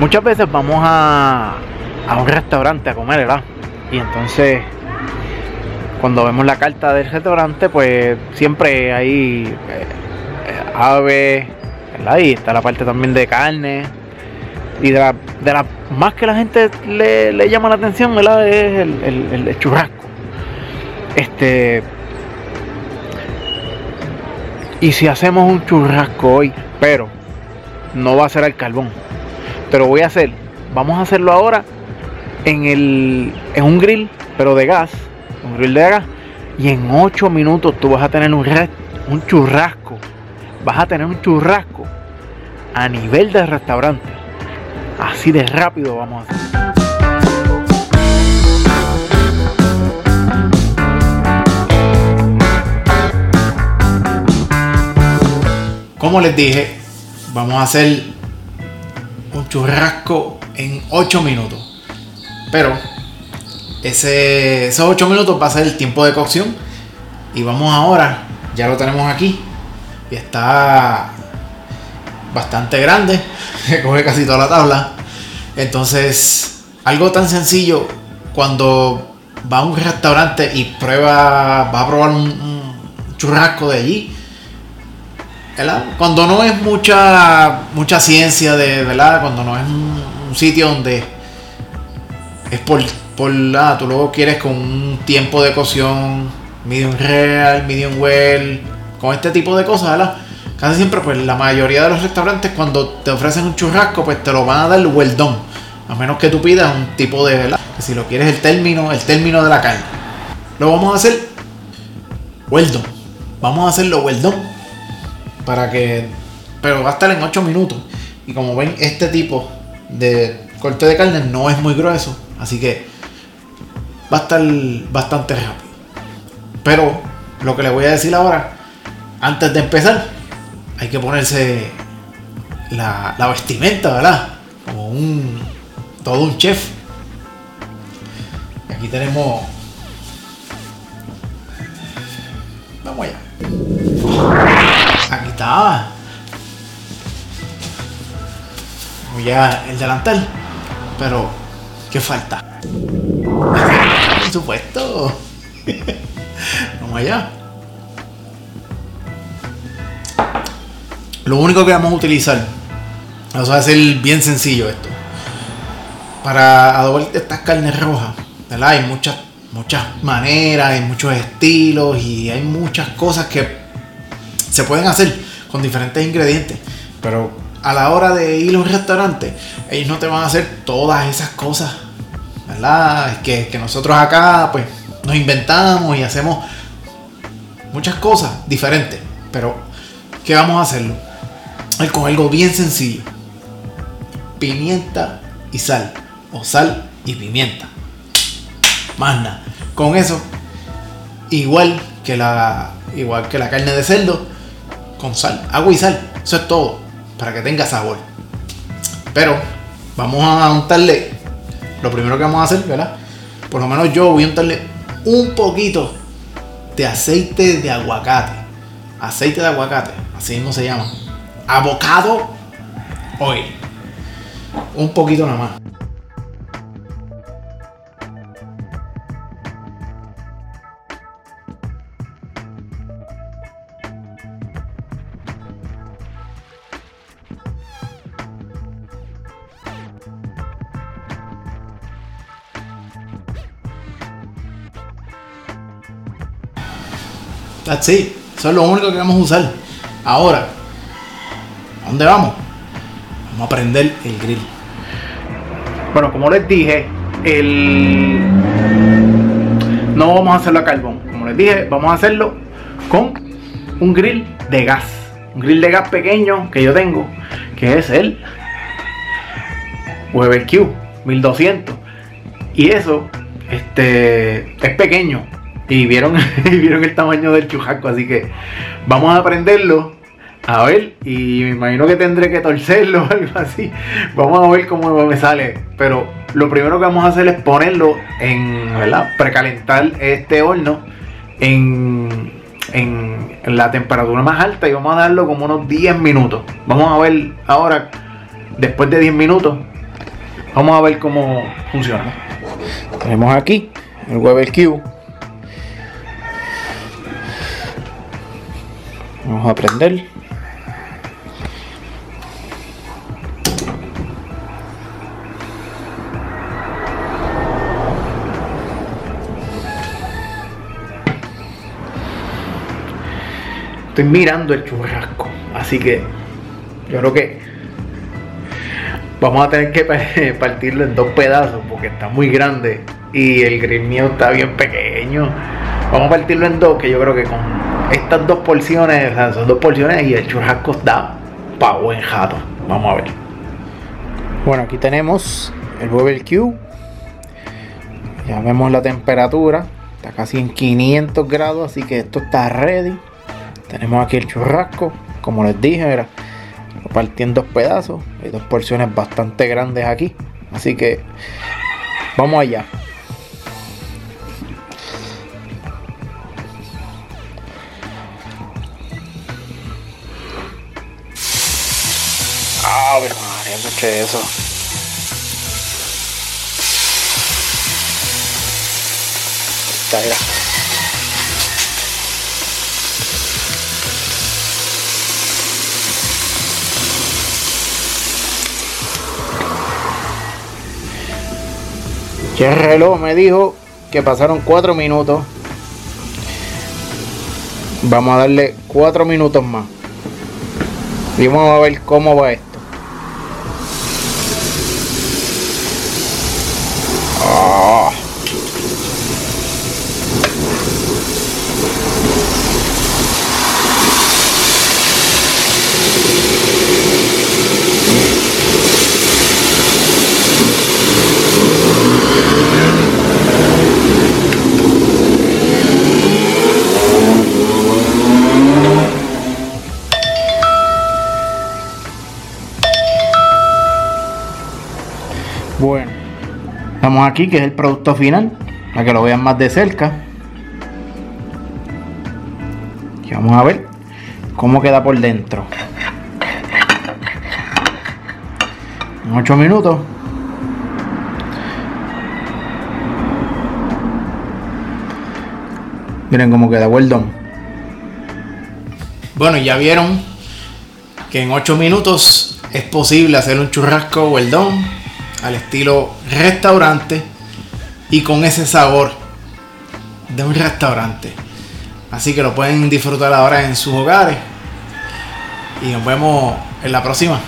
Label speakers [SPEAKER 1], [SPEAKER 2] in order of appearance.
[SPEAKER 1] Muchas veces vamos a, a un restaurante a comer, ¿verdad? Y entonces, cuando vemos la carta del restaurante, pues siempre hay eh, ave, ¿verdad? Y está la parte también de carne. Y de la, de la más que la gente le, le llama la atención, ¿verdad? Es el- el churrasco. Este. Y si hacemos un churrasco hoy, pero no va a ser al carbón. Pero voy a hacer, vamos a hacerlo ahora en el en un grill, pero de gas, un grill de gas. Y en 8 minutos tú vas a tener un, un churrasco. Vas a tener un churrasco a nivel de restaurante. Así de rápido vamos a hacer. Como les dije, vamos a hacer churrasco en 8 minutos. Pero ese, esos 8 minutos va a ser el tiempo de cocción. Y vamos ahora, ya lo tenemos aquí. Y está bastante grande. Que coge casi toda la tabla. Entonces, algo tan sencillo cuando va a un restaurante y prueba, va a probar un churrasco de allí. Cuando no es mucha mucha ciencia de, ¿verdad? Cuando no es un, un sitio donde es por, por ah, tú luego quieres con un tiempo de cocción medium real, medium well, con este tipo de cosas, ¿verdad? Casi siempre, pues la mayoría de los restaurantes cuando te ofrecen un churrasco, pues te lo van a dar well done. A menos que tú pidas un tipo de, ¿verdad? Que si lo quieres el término, el término de la carne. Lo vamos a hacer well done. Vamos a hacerlo well done para que pero va a estar en 8 minutos. Y como ven este tipo de corte de carne no es muy grueso así que va a estar bastante rápido. Pero lo que le voy a decir ahora antes de empezar hay que ponerse la, la vestimenta verdad como un todo un chef. Aquí tenemos vamos allá Como ya el delantal. Pero, ¿qué falta? Por supuesto. Vamos allá. Lo único que vamos a utilizar. Vamos a hacer bien sencillo esto. Para adobar estas carnes rojas. ¿verdad? Hay muchas, muchas maneras, hay muchos estilos y hay muchas cosas que se pueden hacer con diferentes ingredientes, pero a la hora de ir a un restaurante, ellos no te van a hacer todas esas cosas, ¿verdad? Es que, que nosotros acá, pues, nos inventamos y hacemos muchas cosas diferentes, pero ¿qué vamos a hacerlo? Con algo bien sencillo: pimienta y sal, o sal y pimienta, más nada. Con eso, igual que la, igual que la carne de cerdo, con sal, agua y sal. Eso es todo. Para que tenga sabor. Pero vamos a untarle. Lo primero que vamos a hacer, ¿verdad? Por lo menos yo voy a untarle un poquito de aceite de aguacate. Aceite de aguacate. Así mismo se llama. Avocado oil. Un poquito nada más. That's. Eso es lo único que vamos a usar. Ahora, ¿a dónde vamos? Vamos a prender el grill. Bueno, como les dije, el... no vamos a hacerlo a carbón. Como les dije, vamos a hacerlo con un grill de gas. Un grill de gas pequeño que yo tengo, que es el Weber Q 1200. Y eso este, es pequeño. Y vieron, y vieron el tamaño del churrasco. Así que vamos a prenderlo. A ver. Y me imagino que tendré que torcerlo o algo así. Vamos a ver cómo me sale. Pero lo primero que vamos a hacer es ponerlo en. ¿Verdad? Precalentar este horno. En, en, la temperatura más alta. Y vamos a darlo como unos 10 minutos. Vamos a ver ahora. Después de 10 minutos. Vamos a ver cómo funciona. Tenemos aquí el Weber Q. Vamos a prender. Estoy mirando el churrasco, así que yo creo que vamos a tener que partirlo en dos pedazos porque está muy grande y el grill mío está bien pequeño. Vamos a partirlo en dos, que yo creo que con estas dos porciones, o sea, son dos porciones y el churrasco da pa' buen jato. Vamos a ver. Bueno, aquí tenemos el Q. Ya vemos la temperatura. Está casi en 500 grados, así que esto está ready. Tenemos aquí el churrasco, como les dije, lo partí en dos pedazos. Hay dos porciones bastante grandes aquí. Así que vamos allá. Escuché eso. Está, el reloj me dijo que pasaron 4 minutos. Vamos a darle 4 minutos más. Y vamos a ver cómo va esto. Bueno, estamos aquí, que es el producto final, para que lo vean más de cerca. Y vamos a ver cómo queda por dentro. En 8 minutos. Miren cómo queda Weldon. Bueno, ya vieron que en 8 minutos es posible hacer un churrasco Weldon al estilo restaurante y con ese sabor de un restaurante. Así que lo pueden disfrutar ahora en sus hogares. Y nos vemos en la próxima.